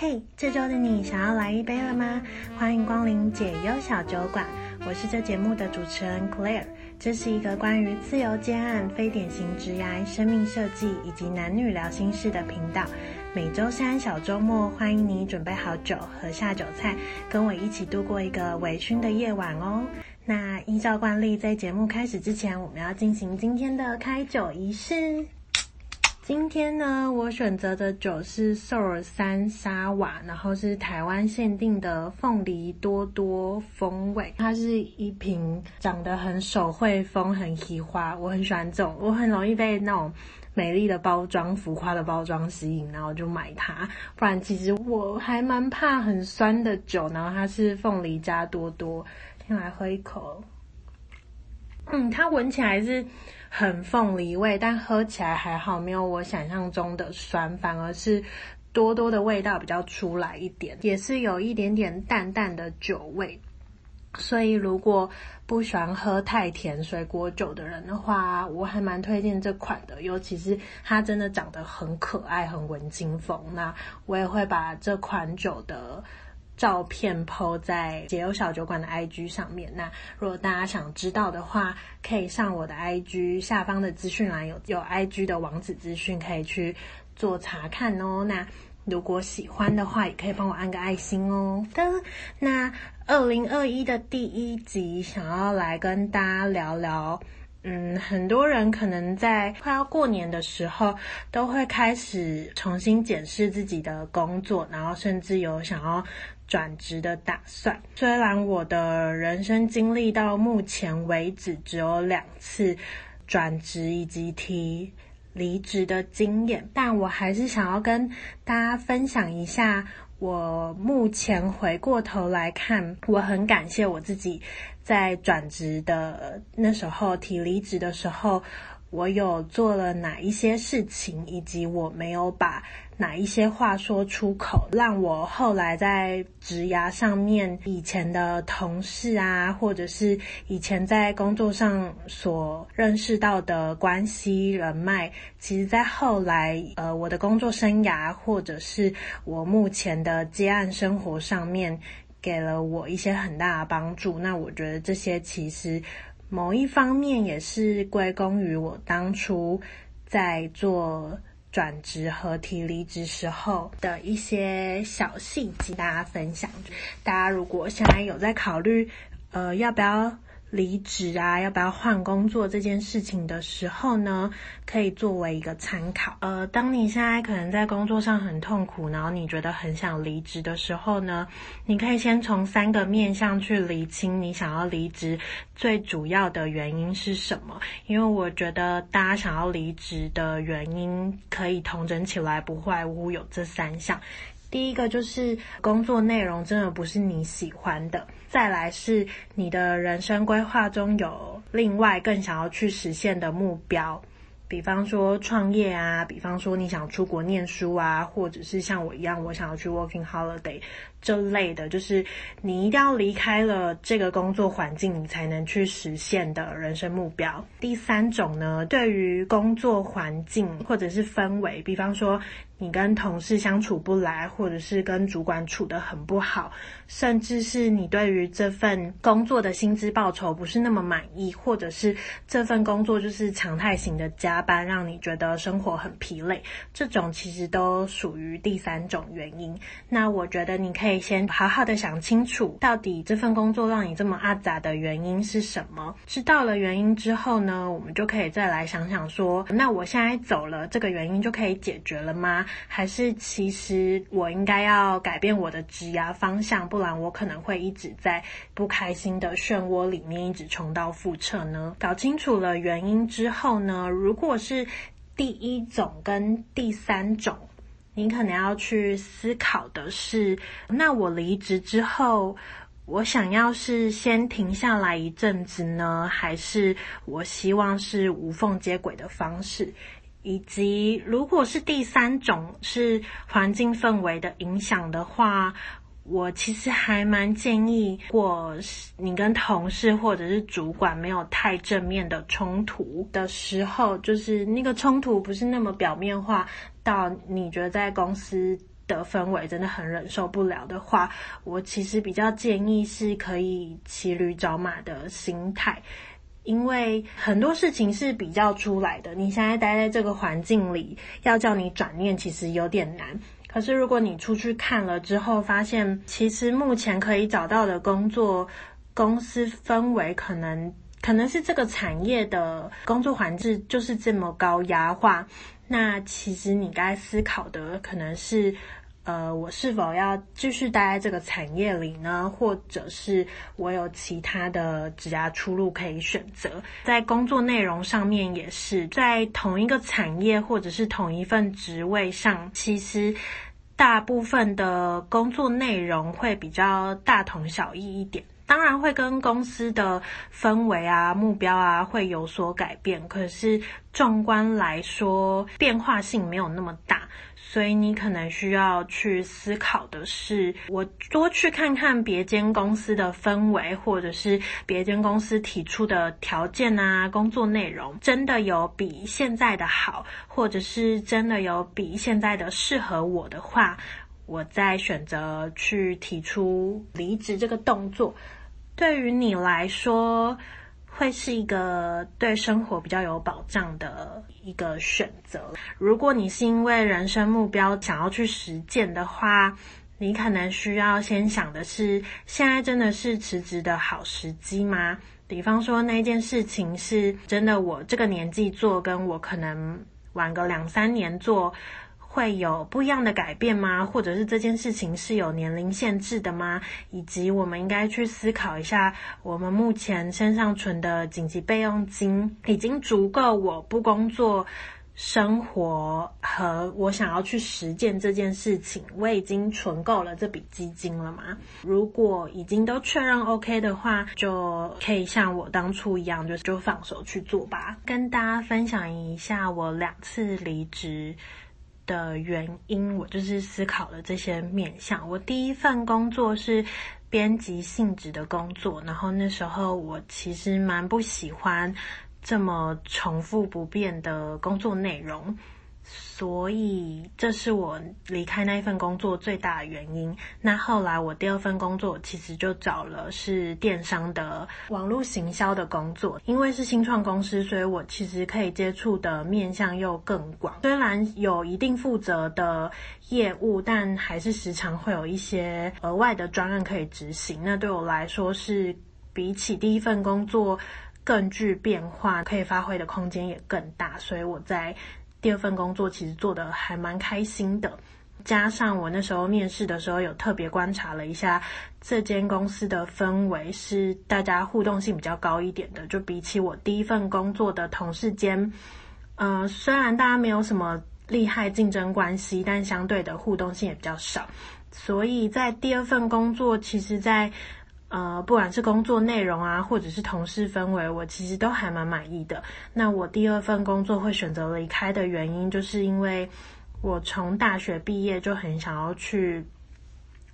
嘿，hey, 这周的你想要来一杯了吗？欢迎光临解忧小酒馆，我是这节目的主持人 Claire。这是一个关于自由接案、非典型职涯、生命设计以及男女聊心事的频道。每周三小周末，欢迎你准备好酒和下酒菜，跟我一起度过一个微醺的夜晚哦。那依照惯例，在节目开始之前，我们要进行今天的开酒仪式。今天呢，我选择的酒是 s o r 三沙瓦，然后是台湾限定的凤梨多多风味。它是一瓶长得很手绘风、很奇花，我很喜欢这种，我很容易被那种美丽的包装、浮夸的包装吸引，然后就买它。不然其实我还蛮怕很酸的酒，然后它是凤梨加多多。先来喝一口，嗯，它闻起来是。很凤梨味，但喝起来还好，没有我想象中的酸，反而是多多的味道比较出来一点，也是有一点点淡淡的酒味。所以如果不喜欢喝太甜水果酒的人的话，我还蛮推荐这款的，尤其是它真的长得很可爱，很文青风。那我也会把这款酒的。照片 po 在解忧小酒馆的 IG 上面。那如果大家想知道的话，可以上我的 IG 下方的资讯栏有有 IG 的网址资讯，可以去做查看哦。那如果喜欢的话，也可以帮我按个爱心哦。的，那二零二一的第一集，想要来跟大家聊聊。嗯，很多人可能在快要过年的时候，都会开始重新检视自己的工作，然后甚至有想要转职的打算。虽然我的人生经历到目前为止只有两次转职以及提离职的经验，但我还是想要跟大家分享一下。我目前回过头来看，我很感谢我自己在转职的那时候提离职的时候，我有做了哪一些事情，以及我没有把哪一些话说出口，让我后来在职涯上面以前的同事啊，或者是以前在工作上所认识到的关系人脉，其实在后来呃我的工作生涯，或者是我目前的接案生活上面，给了我一些很大的帮助。那我觉得这些其实某一方面也是归功于我当初在做。转职和提离职时候的一些小细节，大家分享。大家如果现在有在考虑，呃，要不要？离职啊，要不要换工作这件事情的时候呢，可以作为一个参考。呃，当你现在可能在工作上很痛苦，然后你觉得很想离职的时候呢，你可以先从三个面向去厘清你想要离职最主要的原因是什么。因为我觉得大家想要离职的原因可以统整起来，不外乎有这三项。第一个就是工作内容真的不是你喜欢的，再来是你的人生规划中有另外更想要去实现的目标，比方说创业啊，比方说你想出国念书啊，或者是像我一样，我想要去 working holiday。这类的，就是你一定要离开了这个工作环境，你才能去实现的人生目标。第三种呢，对于工作环境或者是氛围，比方说你跟同事相处不来，或者是跟主管处得很不好，甚至是你对于这份工作的薪资报酬不是那么满意，或者是这份工作就是常态型的加班，让你觉得生活很疲累，这种其实都属于第三种原因。那我觉得你可以。先好好的想清楚，到底这份工作让你这么阿杂的原因是什么？知道了原因之后呢，我们就可以再来想想说，那我现在走了，这个原因就可以解决了吗？还是其实我应该要改变我的职涯方向，不然我可能会一直在不开心的漩涡里面一直重蹈覆辙呢？搞清楚了原因之后呢，如果是第一种跟第三种。你可能要去思考的是，那我离职之后，我想要是先停下来一阵子呢，还是我希望是无缝接轨的方式？以及如果是第三种，是环境氛围的影响的话。我其实还蛮建议，如果你跟同事或者是主管没有太正面的冲突的时候，就是那个冲突不是那么表面化，到你觉得在公司的氛围真的很忍受不了的话，我其实比较建议是可以骑驴找马的心态，因为很多事情是比较出来的。你现在待在这个环境里，要叫你转念其实有点难。可是如果你出去看了之后，发现其实目前可以找到的工作，公司氛围可能可能是这个产业的工作环境就是这么高压化，那其实你该思考的可能是。呃，我是否要继续待在这个产业里呢？或者是我有其他的职涯出路可以选择？在工作内容上面也是，在同一个产业或者是同一份职位上，其实大部分的工作内容会比较大同小异一点。当然会跟公司的氛围啊、目标啊会有所改变，可是纵观来说，变化性没有那么大。所以你可能需要去思考的是，我多去看看别间公司的氛围，或者是别间公司提出的条件啊，工作内容真的有比现在的好，或者是真的有比现在的适合我的话，我再选择去提出离职这个动作。对于你来说，会是一个对生活比较有保障的一个选择。如果你是因为人生目标想要去实践的话，你可能需要先想的是：现在真的是辞职的好时机吗？比方说，那件事情是真的，我这个年纪做，跟我可能晚个两三年做。会有不一样的改变吗？或者是这件事情是有年龄限制的吗？以及我们应该去思考一下，我们目前身上存的紧急备用金已经足够我不工作生活和我想要去实践这件事情，我已经存够了这笔基金了吗？如果已经都确认 OK 的话，就可以像我当初一样，就就放手去做吧。跟大家分享一下我两次离职的原因，我就是思考了这些面向。我第一份工作是编辑性质的工作，然后那时候我其实蛮不喜欢这么重复不变的工作内容。所以这是我离开那一份工作最大的原因。那后来我第二份工作其实就找了是电商的网络行销的工作，因为是新创公司，所以我其实可以接触的面向又更广。虽然有一定负责的业务，但还是时常会有一些额外的专案可以执行。那对我来说是比起第一份工作更具变化，可以发挥的空间也更大。所以我在。第二份工作其实做得还蛮开心的，加上我那时候面试的时候有特别观察了一下这间公司的氛围，是大家互动性比较高一点的，就比起我第一份工作的同事间，呃，虽然大家没有什么厉害竞争关系，但相对的互动性也比较少，所以在第二份工作，其实在。呃，不管是工作内容啊，或者是同事氛围，我其实都还蛮满意的。那我第二份工作会选择离开的原因，就是因为我从大学毕业就很想要去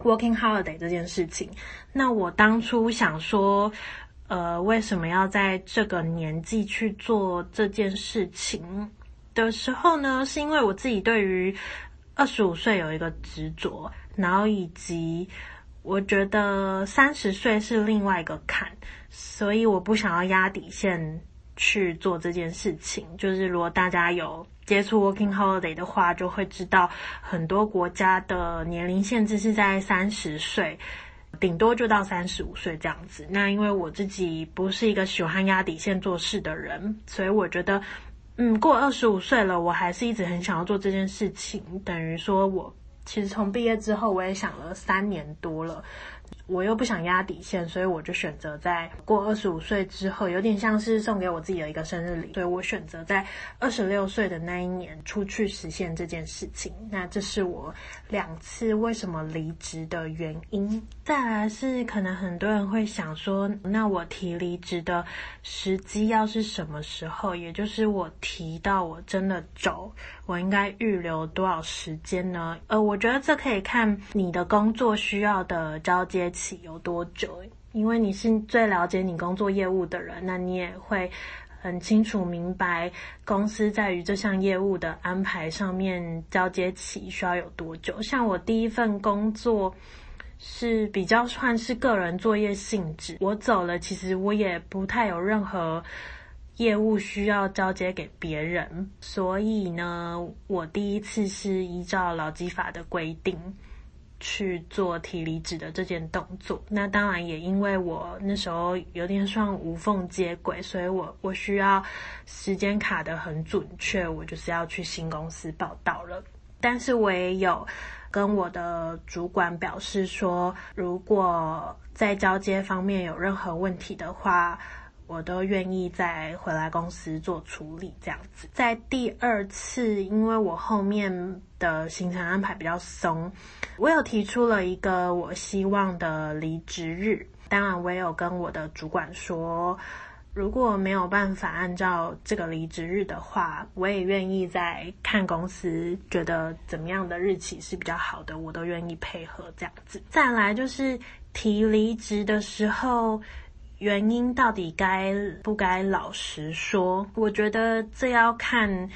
working holiday 这件事情。那我当初想说，呃，为什么要在这个年纪去做这件事情的时候呢？是因为我自己对于二十五岁有一个执着，然后以及。我觉得三十岁是另外一个坎，所以我不想要压底线去做这件事情。就是如果大家有接触 Working Holiday 的话，就会知道很多国家的年龄限制是在三十岁，顶多就到三十五岁这样子。那因为我自己不是一个喜欢压底线做事的人，所以我觉得，嗯，过二十五岁了，我还是一直很想要做这件事情，等于说我。其实从毕业之后，我也想了三年多了。我又不想压底线，所以我就选择在过二十五岁之后，有点像是送给我自己的一个生日礼。所以我选择在二十六岁的那一年出去实现这件事情。那这是我两次为什么离职的原因。再来是可能很多人会想说，那我提离职的时机要是什么时候？也就是我提到我真的走，我应该预留多少时间呢？呃，我觉得这可以看你的工作需要的交接期有多久？因为你是最了解你工作业务的人，那你也会很清楚明白公司在于这项业务的安排上面交接期需要有多久。像我第一份工作是比较算是个人作业性质，我走了，其实我也不太有任何。业务需要交接给别人，所以呢，我第一次是依照劳基法的规定去做提离职的这件动作。那当然也因为我那时候有点算无缝接轨，所以我我需要时间卡得很准确，我就是要去新公司报道了。但是我也有跟我的主管表示说，如果在交接方面有任何问题的话，我都愿意再回来公司做处理，这样子。在第二次，因为我后面的行程安排比较松，我有提出了一个我希望的离职日。当然，我也有跟我的主管说，如果没有办法按照这个离职日的话，我也愿意再看公司觉得怎么样的日期是比较好的，我都愿意配合这样子。再来就是提离职的时候。原因到底该不该老实说？我觉得这要看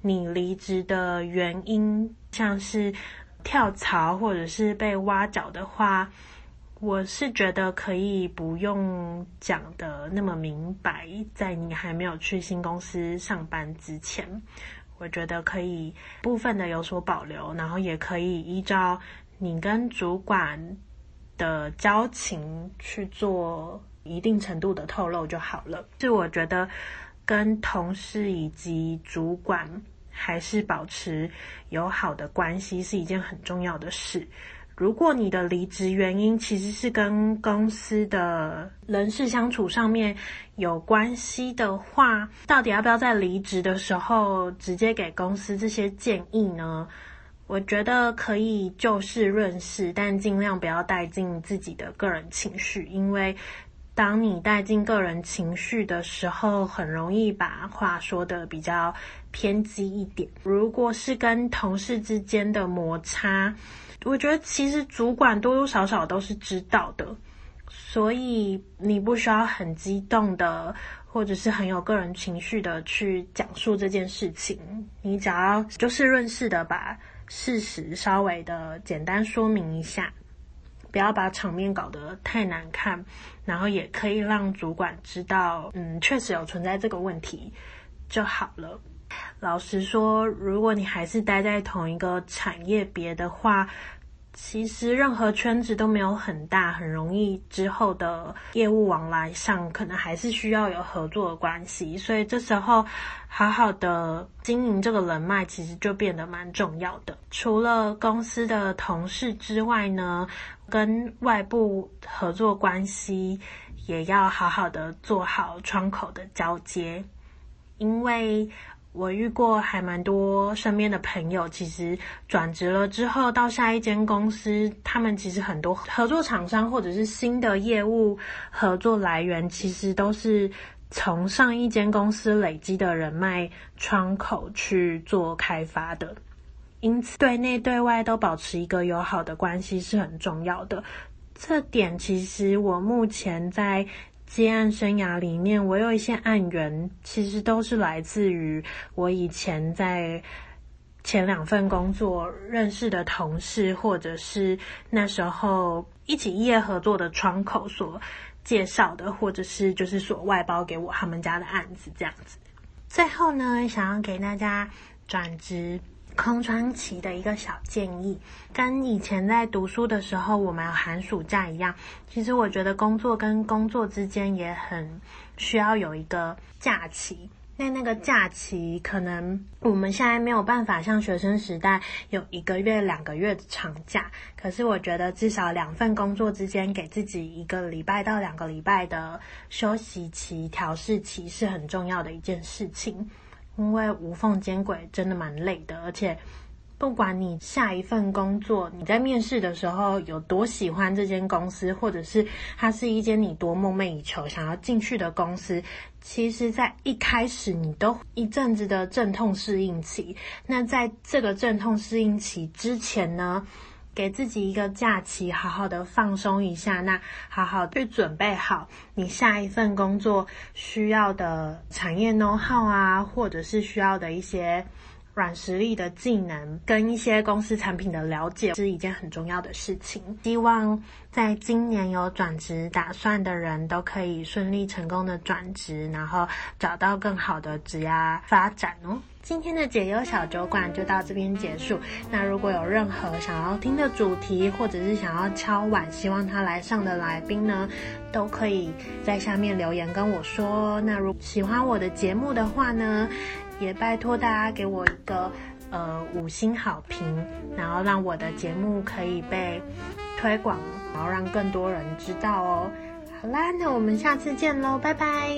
你离职的原因，像是跳槽或者是被挖角的话，我是觉得可以不用讲得那么明白，在你还没有去新公司上班之前，我觉得可以部分的有所保留，然后也可以依照你跟主管的交情去做。一定程度的透露就好了。是我觉得跟同事以及主管还是保持友好的关系是一件很重要的事。如果你的离职原因其实是跟公司的人事相处上面有关系的话，到底要不要在离职的时候直接给公司这些建议呢？我觉得可以就事论事，但尽量不要带进自己的个人情绪，因为。当你带进个人情绪的时候，很容易把话说得比较偏激一点。如果是跟同事之间的摩擦，我觉得其实主管多多少少都是知道的，所以你不需要很激动的，或者是很有个人情绪的去讲述这件事情。你只要就事论事的把事实稍微的简单说明一下。不要把场面搞得太难看，然后也可以让主管知道，嗯，确实有存在这个问题就好了。老实说，如果你还是待在同一个产业别的话，其实任何圈子都没有很大，很容易之后的业务往来上可能还是需要有合作的关系，所以这时候好好的经营这个人脉，其实就变得蛮重要的。除了公司的同事之外呢，跟外部合作关系也要好好的做好窗口的交接，因为。我遇过还蛮多身边的朋友，其实转职了之后到下一间公司，他们其实很多合作厂商或者是新的业务合作来源，其实都是从上一间公司累积的人脉窗口去做开发的。因此，对内对外都保持一个友好的关系是很重要的。这点其实我目前在。接案生涯里面，我有一些案源，其实都是来自于我以前在前两份工作认识的同事，或者是那时候一起业合作的窗口所介绍的，或者是就是所外包给我他们家的案子这样子。最后呢，想要给大家转职。空窗期的一个小建议，跟以前在读书的时候我们有寒暑假一样，其实我觉得工作跟工作之间也很需要有一个假期。那那个假期可能我们现在没有办法像学生时代有一个月、两个月的长假，可是我觉得至少两份工作之间给自己一个礼拜到两个礼拜的休息期、调试期是很重要的一件事情。因为无缝接轨真的蛮累的，而且不管你下一份工作，你在面试的时候有多喜欢这间公司，或者是它是一间你多梦寐以求想要进去的公司，其实，在一开始你都一阵子的阵痛适应期。那在这个阵痛适应期之前呢，给自己一个假期，好好的放松一下，那好好去准备好你下一份工作需要的产业 know how 啊，或者是需要的一些软实力的技能，跟一些公司产品的了解，是一件很重要的事情。希望在今年有转职打算的人都可以顺利成功的转职，然后找到更好的职涯发展哦。今天的解忧小酒馆就到这边结束。那如果有任何想要听的主题，或者是想要敲碗希望他来上的来宾呢，都可以在下面留言跟我说。那如喜欢我的节目的话呢，也拜托大家给我一个呃五星好评，然后让我的节目可以被推广，然后让更多人知道哦。好啦，那我们下次见喽，拜拜。